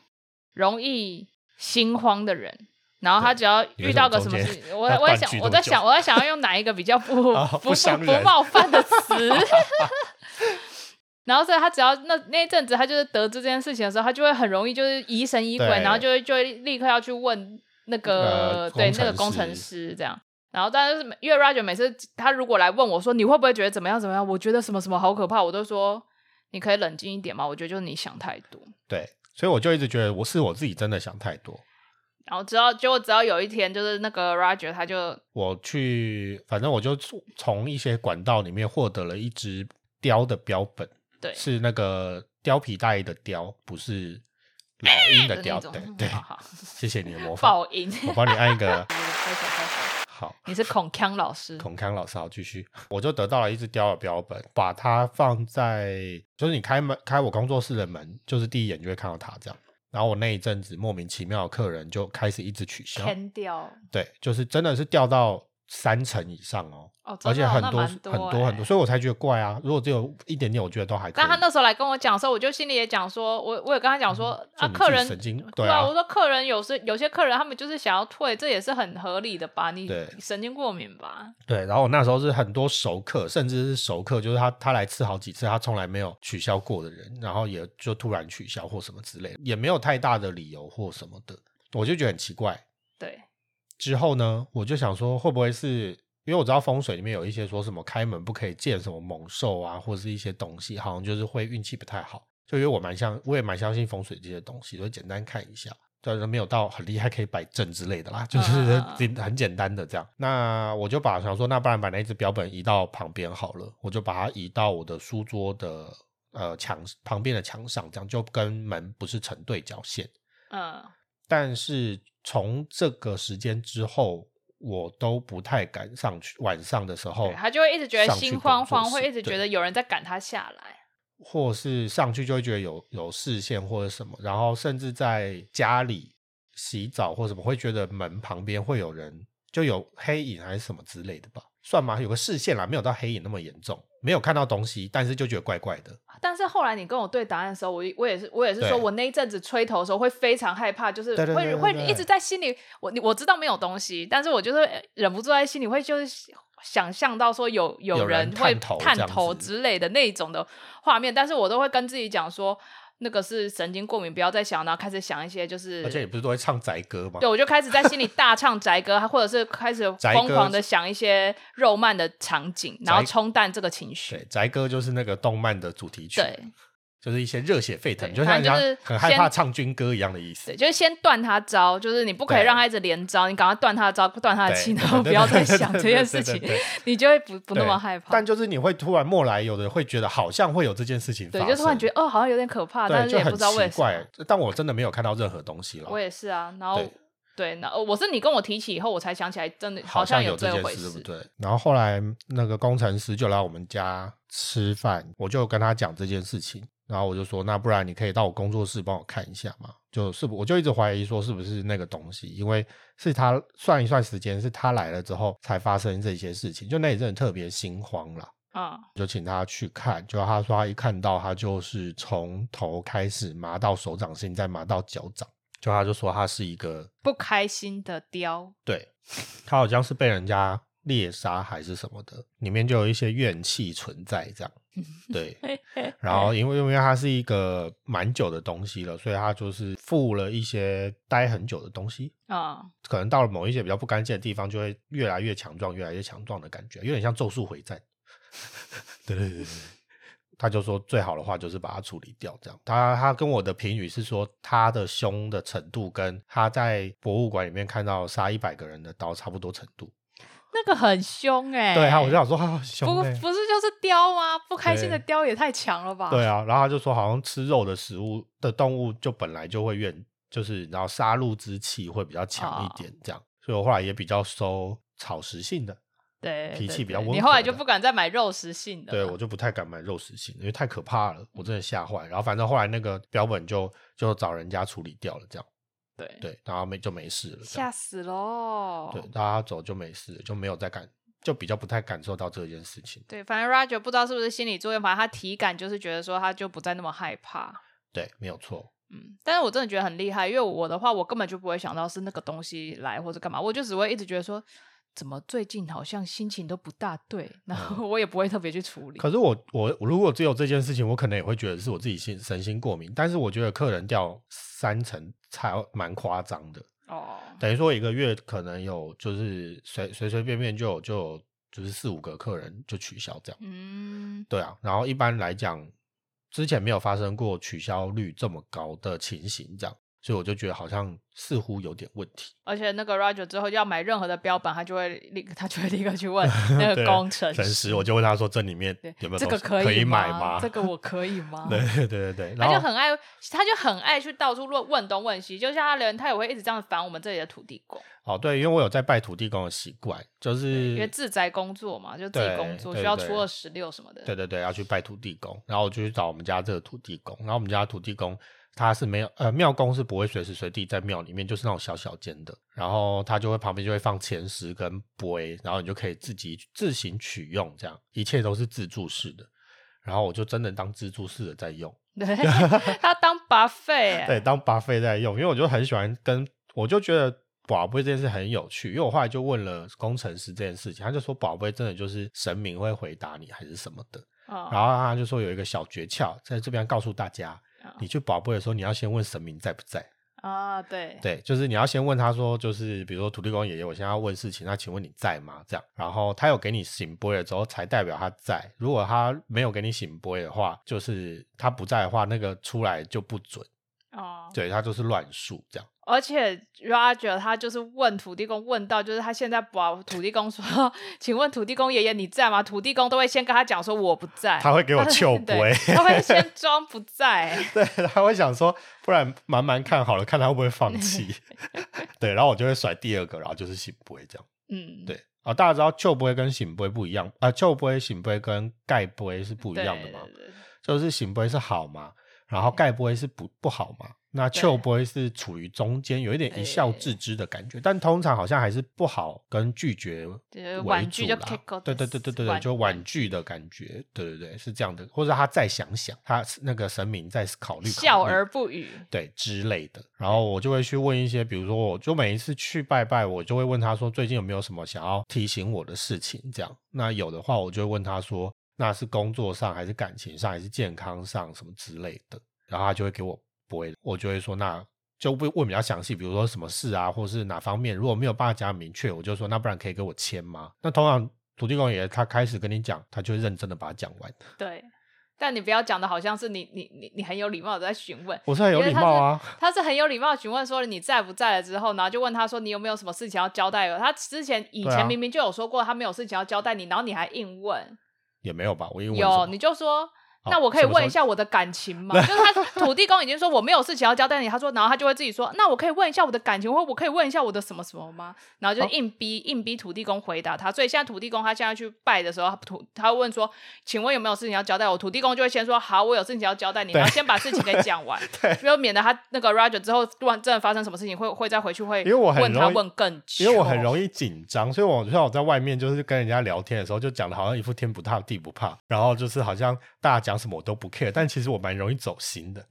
Speaker 2: 容易心慌的人，然后他只要遇到个什么事情，我 我在想，我在想，我在想要用哪一个比较不 不不冒犯的词。然后所以他只要那那一阵子，他就是得知这件事情的时候，他就会很容易就是疑神疑鬼，然后就会就会立刻要去问。那个对那个工程师这样，然后但是因为 Roger 每次他如果来问我说你会不会觉得怎么样怎么样，我觉得什么什么好可怕，我都说你可以冷静一点嘛。我觉得就是你想太多。
Speaker 1: 对，所以我就一直觉得我是我自己真的想太多。
Speaker 2: 然后只要结果只要有一天就是那个 Roger 他就
Speaker 1: 我去，反正我就从一些管道里面获得了一只雕的标本，
Speaker 2: 对，
Speaker 1: 是那个貂皮大衣的貂，不是。老鹰的雕，对对，谢谢你的模仿。
Speaker 2: 爆音，
Speaker 1: 我帮你按一个。好，
Speaker 2: 你是孔康老师。
Speaker 1: 孔康老师，好，继续。我就得到了一只雕的标本，把它放在，就是你开门开我工作室的门，就是第一眼就会看到它这样。然后我那一阵子莫名其妙的客人就开始一直取消。
Speaker 2: 天掉。
Speaker 1: 对，就是真的是掉到。三成以上哦，而且很多很多很多，所以我才觉得怪啊。如果只有一点点，我觉得都还可以。
Speaker 2: 但他那时候来跟我讲的时候，我就心里也讲说，我我也跟他讲说啊，客人
Speaker 1: 神经
Speaker 2: 对啊，我说客人有时有些客人他们就是想要退，这也是很合理的吧？你神经过敏吧？
Speaker 1: 对。然后我那时候是很多熟客，甚至是熟客，就是他他来吃好几次，他从来没有取消过的人，然后也就突然取消或什么之类的，也没有太大的理由或什么的，我就觉得很奇怪。
Speaker 2: 对。
Speaker 1: 之后呢，我就想说，会不会是？因为我知道风水里面有一些说什么开门不可以见什么猛兽啊，或者是一些东西，好像就是会运气不太好。就因为我蛮相，我也蛮相信风水这些东西，所以简单看一下，但是没有到很厉害可以摆正之类的啦，就是 很简单的这样。那我就把想说，那不然把那只标本移到旁边好了，我就把它移到我的书桌的呃墙旁边的墙上，这样就跟门不是成对角线。嗯，但是从这个时间之后。我都不太敢上去，晚上的时候，
Speaker 2: 他就会一直觉得心慌慌，会一直觉得有人在赶他下来，
Speaker 1: 或是上去就会觉得有有视线或者什么，然后甚至在家里洗澡或什么，会觉得门旁边会有人，就有黑影还是什么之类的吧。算吗？有个视线啦，没有到黑影那么严重，没有看到东西，但是就觉得怪怪的。
Speaker 2: 但是后来你跟我对答案的时候，我我也是我也是说我那一阵子吹头的时候会非常害怕，就是会会一直在心里，我我知道没有东西，但是我就是忍不住在心里会就是想象到说有
Speaker 1: 有
Speaker 2: 人会探
Speaker 1: 头
Speaker 2: 之类的那种的画面，但是我都会跟自己讲说。那个是神经过敏，不要再想，然后开始想一些就是，
Speaker 1: 而且也不是都会唱宅歌吗？
Speaker 2: 对，我就开始在心里大唱宅歌，或者是开始疯狂的想一些肉漫的场景，然后冲淡这个情绪。
Speaker 1: 对，宅歌就是那个动漫的主题曲。
Speaker 2: 对，
Speaker 1: 就是一些热血沸腾，就像人家很害怕唱军歌一样的意思。
Speaker 2: 对，就是先断他招，就是你不可以让他一直连招，你赶快断他的招，断他的气，然后 不要再想这件事情，你就会不不那么害怕。
Speaker 1: 但就是你会突然莫来有的会觉得好像会有这件事情，
Speaker 2: 对，就突然觉得哦，好像有点可怕，但是也不知道为什么。
Speaker 1: 但我真的没有看到任何东西了。
Speaker 2: 我也是啊，然后。对，那我是你跟我提起以后，我才想起来，真的好像
Speaker 1: 有
Speaker 2: 这
Speaker 1: 件事，对不对？然后后来那个工程师就来我们家吃饭，我就跟他讲这件事情，然后我就说，那不然你可以到我工作室帮我看一下嘛？就是我就一直怀疑说是不是那个东西，因为是他算一算时间，是他来了之后才发生这些事情，就那一阵特别心慌了啊，就请他去看，就他说他一看到他就是从头开始麻到手掌心，再麻到脚掌。就他就说他是一个
Speaker 2: 不开心的雕，
Speaker 1: 对他好像是被人家猎杀还是什么的，里面就有一些怨气存在这样。对，然后因为因为它是一个蛮久的东西了，所以它就是附了一些待很久的东西啊，可能到了某一些比较不干净的地方，就会越来越强壮，越来越强壮的感觉，有点像咒术回战。对对对对。他就说最好的话就是把它处理掉，这样。他他跟我的评语是说，他的凶的程度跟他在博物馆里面看到杀一百个人的刀差不多程度。
Speaker 2: 那个很凶哎。
Speaker 1: 对啊，我就想说他凶。
Speaker 2: 不不是就是雕吗？不开心的雕也太强了吧？
Speaker 1: 对啊，然后他就说，好像吃肉的食物的动物就本来就会怨，就是然后杀戮之气会比较强一点，这样。所以我后来也比较收草食性的。
Speaker 2: 对，
Speaker 1: 脾气比较温和。
Speaker 2: 你后来就不敢再买肉食性的。
Speaker 1: 对，我就不太敢买肉食性，因为太可怕了，我真的吓坏。然后反正后来那个标本就就找人家处理掉了，这样。
Speaker 2: 对
Speaker 1: 对，然后没就没事了。
Speaker 2: 吓死喽！
Speaker 1: 对，大家走就没事了，就没有再感，就比较不太感受到这件事情。
Speaker 2: 对，反正 Roger 不知道是不是心理作用，反正他体感就是觉得说他就不再那么害怕。
Speaker 1: 对，没有错。
Speaker 2: 嗯，但是我真的觉得很厉害，因为我的话，我根本就不会想到是那个东西来或者干嘛，我就只会一直觉得说。怎么最近好像心情都不大对，然后我也不会特别去处理。
Speaker 1: 可是我我如果只有这件事情，我可能也会觉得是我自己心神经过敏。但是我觉得客人掉三层才蛮夸张的哦，等于说一个月可能有就是随随随便便就有就有就是四五个客人就取消这样。嗯，对啊。然后一般来讲，之前没有发生过取消率这么高的情形这样。所以我就觉得好像似乎有点问题，
Speaker 2: 而且那个 Roger 之后要买任何的标本，他就会立，他就会立刻去问 那个工程师，
Speaker 1: 我就问他说：“这里面有没有
Speaker 2: 这个
Speaker 1: 可
Speaker 2: 以
Speaker 1: 买吗？
Speaker 2: 这个我可以吗？”
Speaker 1: 对对对对，
Speaker 2: 他就很爱，他就很爱去到处问问东问西，就像他连他也会一直这样烦我们这里的土地公。
Speaker 1: 哦，对，因为我有在拜土地公的习惯，就是
Speaker 2: 因为自宅工作嘛，就自己工作需要初二十六什么的。
Speaker 1: 对对对，要去拜土地公，然后我就去找我们家这个土地公，然后我们家土地公。他是没有呃庙公是不会随时随地在庙里面，就是那种小小间的，然后他就会旁边就会放钱石跟杯，然后你就可以自己自行取用，这样一切都是自助式的。然后我就真的当自助式的在用，
Speaker 2: 对，他当拔费，
Speaker 1: 对，当拔费在用，因为我就很喜欢跟，我就觉得宝贝这件事很有趣，因为我后来就问了工程师这件事情，他就说宝贝真的就是神明会回答你还是什么的，然后他就说有一个小诀窍在这边告诉大家。你去保贝的时候，你要先问神明在不在
Speaker 2: 啊？对
Speaker 1: 对，就是你要先问他说，就是比如说土地公爷爷，我现在要问事情，那请问你在吗？这样，然后他有给你醒波了之后，才代表他在。如果他没有给你醒波的话，就是他不在的话，那个出来就不准哦。对他就是乱数这样。
Speaker 2: 而且 Roger 他就是问土地公，问到就是他现在把土地公说，请问土地公爷爷你在吗？土地公都会先跟他讲说我不在，
Speaker 1: 他会给我求 不
Speaker 2: 他会 先装不在，
Speaker 1: 对，他会想说不然慢慢看好了，看他会不会放弃，对，然后我就会甩第二个，然后就是醒不会这样，嗯，对，啊，大家知道救不会跟醒不会不一样啊，救不会醒不会跟盖不会是不一样的嘛，就是醒不会是好嘛，然后盖不会是不不好嘛。那秋不会是处于中间，有一点一笑置之的感觉，但通常好像还是不好跟拒绝为主啦。对对对对对对，就婉拒的感觉，对对对，是这样的。或者他再想想，他那个神明再考虑，
Speaker 2: 笑而不语，
Speaker 1: 对之类的。然后我就会去问一些，比如说，我就每一次去拜拜，我就会问他说，最近有没有什么想要提醒我的事情？这样，那有的话，我就会问他说，那是工作上还是感情上还是健康上什么之类的？然后他就会给我。不会，我就会说，那就会问比较详细，比如说什么事啊，或是哪方面，如果没有办法讲明确，我就说，那不然可以给我签吗？那通常土地公爷他开始跟你讲，他就会认真的把它讲完。
Speaker 2: 对，但你不要讲的好像是你你你你很有礼貌的在询问，
Speaker 1: 我是很有礼貌啊。
Speaker 2: 他是很有礼貌询问说你在不在了之后，然后就问他说你有没有什么事情要交代我？他之前以前明明就有说过他没有事情要交代你，然后你还硬问，
Speaker 1: 也没有吧？我因为
Speaker 2: 有你就说。那我可以问一下我的感情吗？就是他土地公已经说我没有事情要交代你，他说，然后他就会自己说，那我可以问一下我的感情，或我可以问一下我的什么什么吗？然后就硬逼硬逼土地公回答他。所以现在土地公他现在去拜的时候，土他问说，请问有没有事情要交代我？土地公就会先说，好，我有事情要交代你，然后先把事情给讲完，
Speaker 1: 对，
Speaker 2: 免得他那个 Roger 之后突然真的发生什么事情，会会再回去会，
Speaker 1: 因为我
Speaker 2: 问他问更
Speaker 1: 久，因为我很容易紧张，所以我就像我在外面就是跟人家聊天的时候，就讲的好像一副天不怕地不怕，然后就是好像大家讲什么我都不 care。但其实我蛮容易走心的，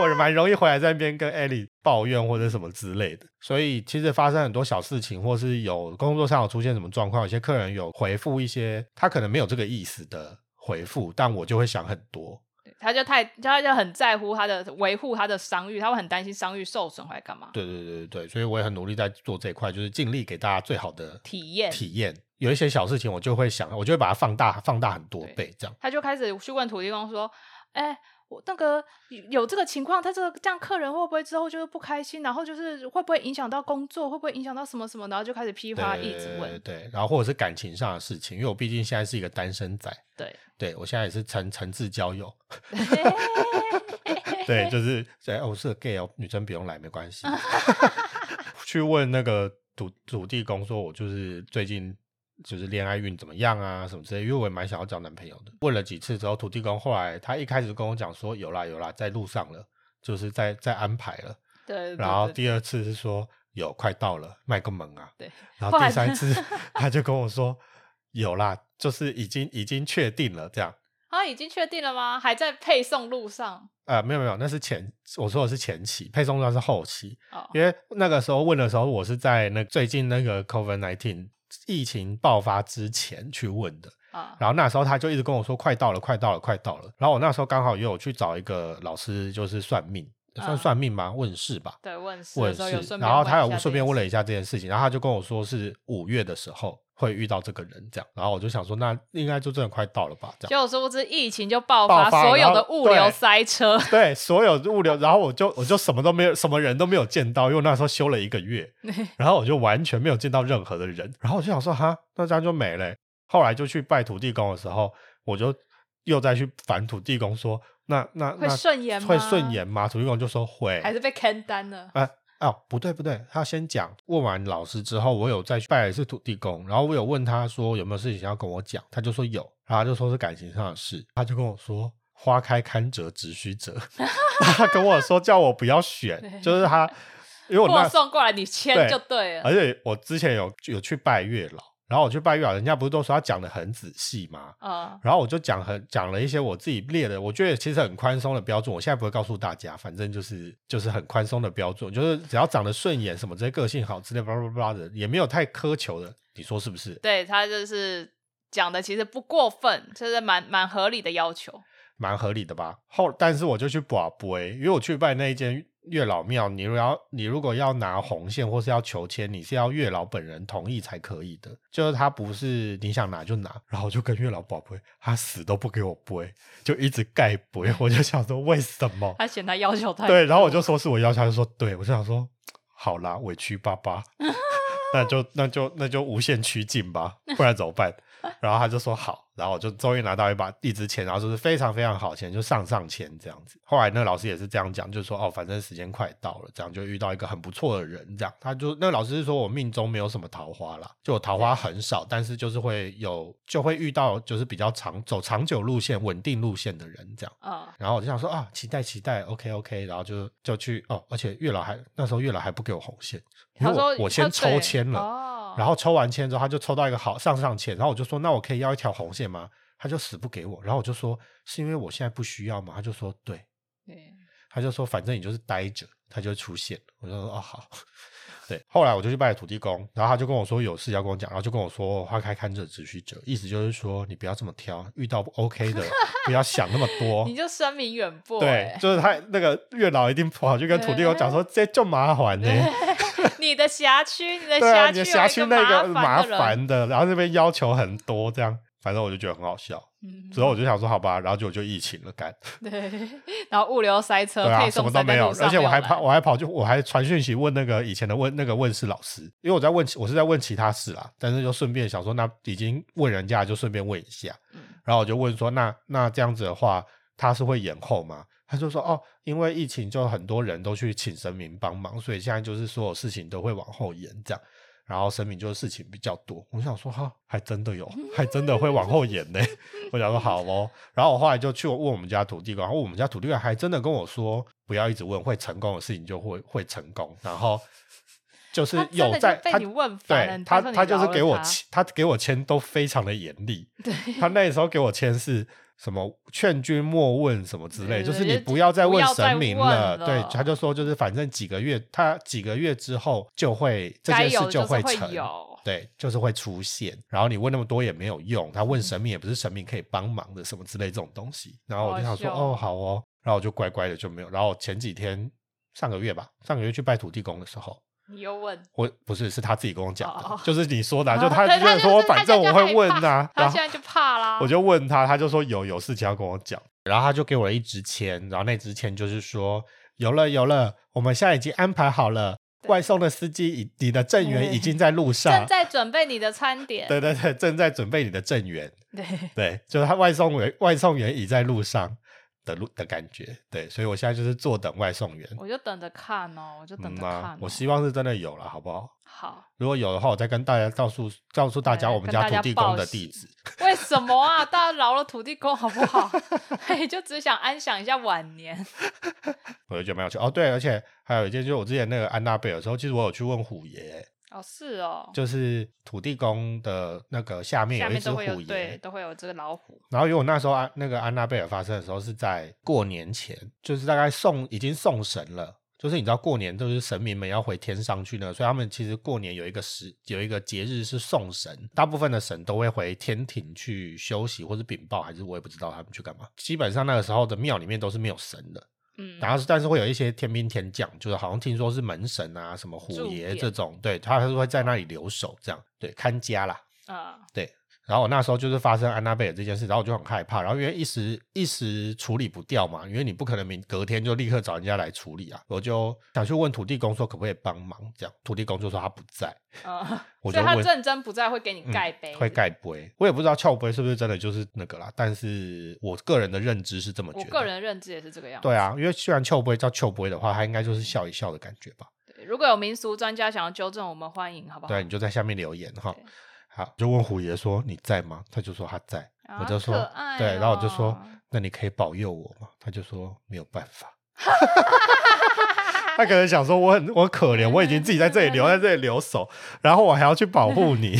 Speaker 1: 我蛮容易回来在那边跟艾莉抱怨或者什么之类的。所以其实发生很多小事情，或是有工作上有出现什么状况，有些客人有回复一些他可能没有这个意思的回复，但我就会想很多。
Speaker 2: 他就太他就很在乎他的维护他的商誉，他会很担心商誉受损，还干嘛？
Speaker 1: 对对对对对，所以我也很努力在做这一块，就是尽力给大家最好的
Speaker 2: 体验
Speaker 1: 体验。有一些小事情，我就会想，我就会把它放大，放大很多倍，这样。
Speaker 2: 他就开始去问土地公说：“哎，我那个有这个情况，他这个这样客人会不会之后就是不开心？然后就是会不会影响到工作？会不会影响到什么什么？然后就开始批发一直问。
Speaker 1: 对，然后或者是感情上的事情，因为我毕竟现在是一个单身仔。
Speaker 2: 对，
Speaker 1: 对我现在也是诚诚挚交友。对，就是哎，我是 gay 哦，女生不用来没关系。去问那个土土地公说，我就是最近。就是恋爱运怎么样啊，什么之类，因为我也蛮想要找男朋友的。问了几次之后，土地公后来他一开始跟我讲说有啦有啦，在路上了，就是在在安排了。
Speaker 2: 对。
Speaker 1: 然后第二次是说有快到了，卖个萌啊。
Speaker 2: 对。
Speaker 1: 然后 第三次他就跟我说有啦，就是已经已经确定了这样。
Speaker 2: 啊，已经确定了吗？还在配送路上？
Speaker 1: 呃，没有没有，那是前我说的是前期，配送路上是后期。哦。因为那个时候问的时候，我是在那最近那个 COVID nineteen。疫情爆发之前去问的啊，然后那时候他就一直跟我说快到了，快到了，快到了。然后我那时候刚好也有去找一个老师，就是算命，算算命吗？问事吧。
Speaker 2: 对，问
Speaker 1: 事。问
Speaker 2: 事。
Speaker 1: 然后他
Speaker 2: 有
Speaker 1: 顺便问了一下这件事情，然后他就跟我说是五月的时候。会遇到这个人这样，然后我就想说，那应该就真的快到了吧？这样，
Speaker 2: 结果殊不知疫情就爆发，所有的物流塞车，
Speaker 1: 对，所有物流，然后我就我就什么都没有，什么人都没有见到，因为那时候休了一个月，然后我就完全没有见到任何的人，然后我就想说，哈，那这样就没了。后来就去拜土地公的时候，我就又再去烦土地公说，那那
Speaker 2: 会顺延吗？
Speaker 1: 会顺延吗？土地公就说会，
Speaker 2: 还是被坑单了？
Speaker 1: 哦，不对不对，他先讲。问完老师之后，我有再去拜一次土地公，然后我有问他说有没有事情要跟我讲，他就说有，然后他就说是感情上的事，他就跟我说花开堪折直须折，他跟我说叫我不要选，就是他，因为我那
Speaker 2: 送过来你签就对了，
Speaker 1: 而且我之前有有去拜月老。然后我去拜月老，人家不是都说他讲的很仔细吗？啊，然后我就讲很讲了一些我自己列的，我觉得其实很宽松的标准。我现在不会告诉大家，反正就是就是很宽松的标准，就是只要长得顺眼，什么这些个性好之类，巴拉巴拉的，也没有太苛求的。你说是不是？
Speaker 2: 对他就是讲的其实不过分，就是蛮蛮合理的要求，
Speaker 1: 蛮合理的吧？后但是我就去卜卜，因为我去拜那一间。月老庙，你如果要你如果要拿红线或是要求签，你是要月老本人同意才可以的。就是他不是你想拿就拿，然后我就跟月老宝贝，他死都不给我背，就一直盖背。我就想说为什么？
Speaker 2: 他嫌他要求太
Speaker 1: 对，然后我就说是我要求，他就说对，我就想说好啦，委屈巴巴，那就那就那就无限趋近吧，不然怎么办？然后他就说好。然后就终于拿到一把一支签，然后就是非常非常好签，就上上签这样子。后来那个老师也是这样讲，就是说哦，反正时间快到了，这样就遇到一个很不错的人，这样他就那个老师是说我命中没有什么桃花啦，就我桃花很少，但是就是会有就会遇到就是比较长走长久路线、稳定路线的人这样。啊，然后我就想说啊，期待期待，OK OK，然后就就去哦，而且月老还那时候月老还不给我红线，
Speaker 2: 因为
Speaker 1: 我先抽签了。然后抽完签之后，他就抽到一个好上上签，然后我就说：“那我可以要一条红线吗？”他就死不给我。然后我就说：“是因为我现在不需要吗？”他就说：“对。”他就说：“反正你就是待着，他就会出现。”我就说：“哦，好。”对。后来我就去拜土地公，然后他就跟我说有事要跟我讲，然后就跟我说：“花开堪折直须折。”意思就是说你不要这么挑，遇到不 OK 的不要想那么多。
Speaker 2: 你就声名远播。
Speaker 1: 对，就是他那个月老一定跑去跟土地公讲说：“这就麻烦呢。”
Speaker 2: 你的辖区，
Speaker 1: 你
Speaker 2: 的辖
Speaker 1: 区，辖区那个
Speaker 2: 麻
Speaker 1: 烦的，然后那边要求很多，这样，反正我就觉得很好笑。之后我就想说好吧，然后就就疫情了，干。
Speaker 2: 对，然后物流塞车，
Speaker 1: 对啊，
Speaker 2: 什
Speaker 1: 么都没有，而且我还
Speaker 2: 跑，
Speaker 1: 我还跑，就我还传讯息问那个以前的问那个问事老师，因为我在问，我是在问其他事啦，但是就顺便想说，那已经问人家，就顺便问一下。嗯，然后我就问说，那那这样子的话，他是会延后吗？他就说，哦，因为疫情，就很多人都去请神明帮忙，所以现在就是所有事情都会往后延，这样。然后神明就是事情比较多，我想说哈，还真的有，还真的会往后延呢。我想说好哦，然后我后来就去问我们家土地公，然后我们家土地公还真的跟我说，不要一直问，会成功的事情就会会成功。然后就是有在他对他他就是给我签，他给我签都非常的严厉。
Speaker 2: 对，
Speaker 1: 他那时候给我签是。什么劝君莫问什么之类，就是你不要再问神明了。对，他就说，就是反正几个月，他几个月之后就会这件事就会成，对，就是会出现。然后你问那么多也没有用，他问神明也不是神明可以帮忙的，什么之类这种东西。然后我就想说，哦，好哦，然后我就乖乖的就没有。然后前几天上个月吧，上个月去拜土地公的时候。
Speaker 2: 你又问
Speaker 1: 我不是是他自己跟我讲的，就是你说的，就他就说反正我会问呐，
Speaker 2: 他现在就怕啦。
Speaker 1: 我就问他，他就说有有事情要跟我讲，然后他就给我了一支签，然后那支签就是说有了有了，我们现在已经安排好了，外送的司机，你的正员已经在路上，
Speaker 2: 正在准备你的餐点。
Speaker 1: 对对对，正在准备你的正员。
Speaker 2: 对
Speaker 1: 对，就是他外送员外送员已在路上。的路的感觉，对，所以我现在就是坐等外送员，
Speaker 2: 我就等着看哦，我就等着看。
Speaker 1: 我希望是真的有了，好不好？
Speaker 2: 好，
Speaker 1: 如果有的话，我再跟大家告诉告诉大家我们家土地公的地址。
Speaker 2: 为什么啊？大家饶了土地公好不好？嘿，就只想安享一下晚年。
Speaker 1: 我就觉得蛮有趣哦。对，而且还有一件，就是我之前那个安娜贝尔的时候，其实我有去问虎爷。
Speaker 2: 哦，是哦，
Speaker 1: 就是土地公的那个下面有一只虎爷，
Speaker 2: 对，都会有这个老虎。
Speaker 1: 然后因为我那时候安那个安娜贝尔发生的时候是在过年前，就是大概送已经送神了，就是你知道过年都是神明们要回天上去呢，所以他们其实过年有一个时有一个节日是送神，大部分的神都会回天庭去休息或是禀报，还是我也不知道他们去干嘛。基本上那个时候的庙里面都是没有神的。嗯，然后但是会有一些天兵天将，就是好像听说是门神啊，什么虎爷这种，对，他是会在那里留守，这样，对，看家啦，啊，对。然后我那时候就是发生安娜贝尔这件事，然后我就很害怕，然后因为一时一时处理不掉嘛，因为你不可能明隔天就立刻找人家来处理啊，我就想去问土地公说可不可以帮忙，这样土地公就说他不在，啊，
Speaker 2: 所以他认真不在会给你盖杯，
Speaker 1: 会盖杯，我也不知道翘杯是不是真的就是那个啦，但是我个人的认知是这么觉得，我
Speaker 2: 个人认知也是这个样，
Speaker 1: 对啊，因为虽然翘杯叫翘杯的话，他应该就是笑一笑的感觉吧，
Speaker 2: 对，如果有民俗专家想要纠正，我们欢迎，好不好？
Speaker 1: 对，你就在下面留言哈。好，就问虎爷说你在吗？他就说他在，我就说对，然后我就说那你可以保佑我吗？他就说没有办法，他可能想说我很我可怜，我已经自己在这里留在这里留守，然后我还要去保护你。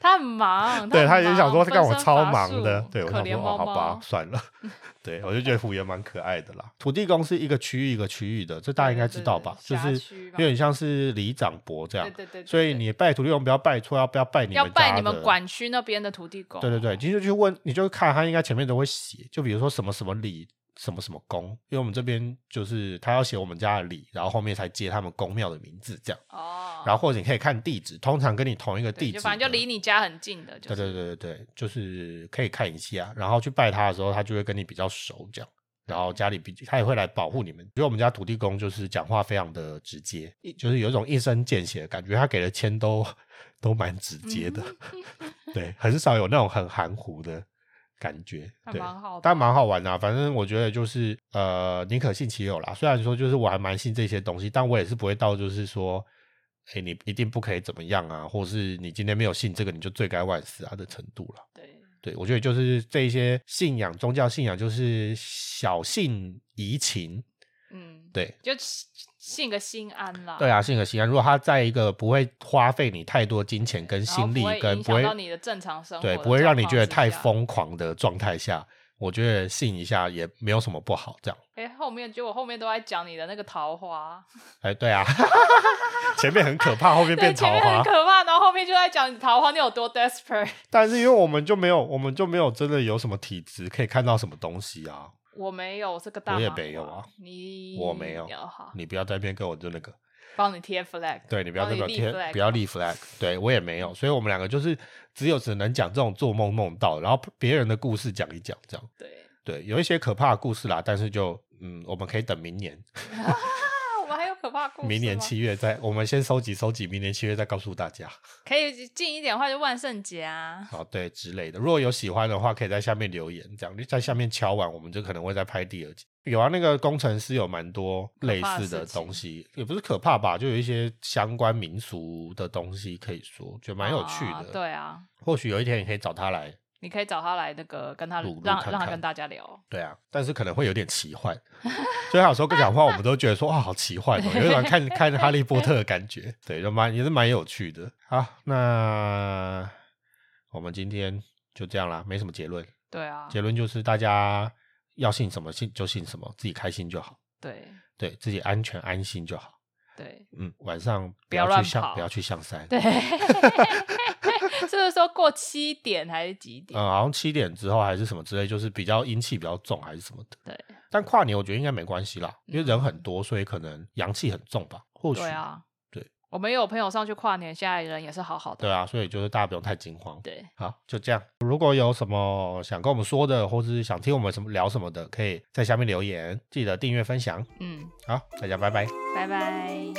Speaker 2: 他很忙，
Speaker 1: 对
Speaker 2: 他
Speaker 1: 也想说他干我超忙的，对我想说哦好吧算了，对我就觉得虎爷蛮可爱的啦。土地公是一个区域一个区域的，这大家应该知道吧？就是有点像是里长伯这样，
Speaker 2: 对对对。
Speaker 1: 所以你拜土地公不要拜错，要不要拜你们？
Speaker 2: 要拜你们管区那边的土地公。
Speaker 1: 对对对，你就去问你就看他应该前面都会写，就比如说什么什么里。什么什么宫？因为我们这边就是他要写我们家的里，然后后面才接他们宫庙的名字这样。哦。然后或者你可以看地址，通常跟你同一个地址，
Speaker 2: 反正就离你家很近的。
Speaker 1: 对对对对对，就是可以看一下。然后去拜他的时候，他就会跟你比较熟这样。然后家里比他也会来保护你们。因为我们家土地公就是讲话非常的直接，就是有一种一针见血的感觉。他给的签都 都蛮直接的，对，很少有那种很含糊的。感觉对，但蛮好玩的。反正我觉得就是呃，宁可信其有啦。虽然说就是我还蛮信这些东西，但我也是不会到就是说，哎，你一定不可以怎么样啊，或是你今天没有信这个，你就罪该万死啊的程度了。
Speaker 2: 对，
Speaker 1: 对我觉得就是这一些信仰，宗教信仰就是小信怡情。嗯，对，
Speaker 2: 就。信个心安啦。
Speaker 1: 对啊，信个心安。如果他在一个不会花费你太多金钱跟心力，跟不会
Speaker 2: 到你的正常生活，
Speaker 1: 对，不会让你觉得太疯狂的状态下，我觉得信一下也没有什么不好。这样。
Speaker 2: 哎，后面结果后面都在讲你的那个桃花。
Speaker 1: 哎，对啊，前面很可怕，后面 变桃花
Speaker 2: 很可怕，然后后面就在讲桃花你有多 desperate。
Speaker 1: 但是因为我们就没有，我们就没有真的有什么体质可以看到什么东西啊。
Speaker 2: 我没有这个大，
Speaker 1: 我也没有啊。
Speaker 2: 你
Speaker 1: 我没有，你不要在边跟我就那个。
Speaker 2: 帮你贴 flag，
Speaker 1: 对你不要那个贴，不
Speaker 2: 要
Speaker 1: 立 flag，对我也没有，所以我们两个就是只有只能讲这种做梦梦到，然后别人的故事讲一讲这样。
Speaker 2: 对
Speaker 1: 对，有一些可怕的故事啦，但是就嗯，我们可以等明年。
Speaker 2: 可怕故事。
Speaker 1: 明年七月再，我们先收集收集，明年七月再告诉大家。
Speaker 2: 可以近一点的话，就万圣节啊。
Speaker 1: 好，对之类的，如果有喜欢的话，可以在下面留言，这样你在下面敲完，我们就可能会再拍第二集。有啊，那个工程师有蛮多类似的东西，也不是可怕吧，就有一些相关民俗的东西可以说，就蛮有趣的。
Speaker 2: 对啊，
Speaker 1: 或许有一天你可以找他来，
Speaker 2: 你可以找他来那个跟他让让他跟大家聊。
Speaker 1: 对啊，但是可能会有点奇幻，所以有时候跟讲话，我们都觉得说哇，好奇幻哦，有点看 看哈利波特的感觉。对，就蛮也是蛮有趣的。好，那我们今天就这样啦，没什么结论。
Speaker 2: 对啊，
Speaker 1: 结论就是大家。要信什么信就信什么，自己开心就好。
Speaker 2: 对，
Speaker 1: 对自己安全安心就好。
Speaker 2: 对，
Speaker 1: 嗯，晚上
Speaker 2: 不要
Speaker 1: 去上，不要去上山。
Speaker 2: 对，说过七点还是几点？
Speaker 1: 嗯，好像七点之后还是什么之类，就是比较阴气比较重还是什么的。
Speaker 2: 对，
Speaker 1: 但跨年我觉得应该没关系啦，因为人很多，所以可能阳气很重吧。或许对
Speaker 2: 啊。对我们有朋友上去跨年，现在人也是好好的。
Speaker 1: 对啊，所以就是大家不用太惊慌。
Speaker 2: 对，
Speaker 1: 好，就这样。如果有什么想跟我们说的，或是想听我们什么聊什么的，可以在下面留言，记得订阅分享。
Speaker 2: 嗯，
Speaker 1: 好，大家拜拜，
Speaker 2: 拜拜。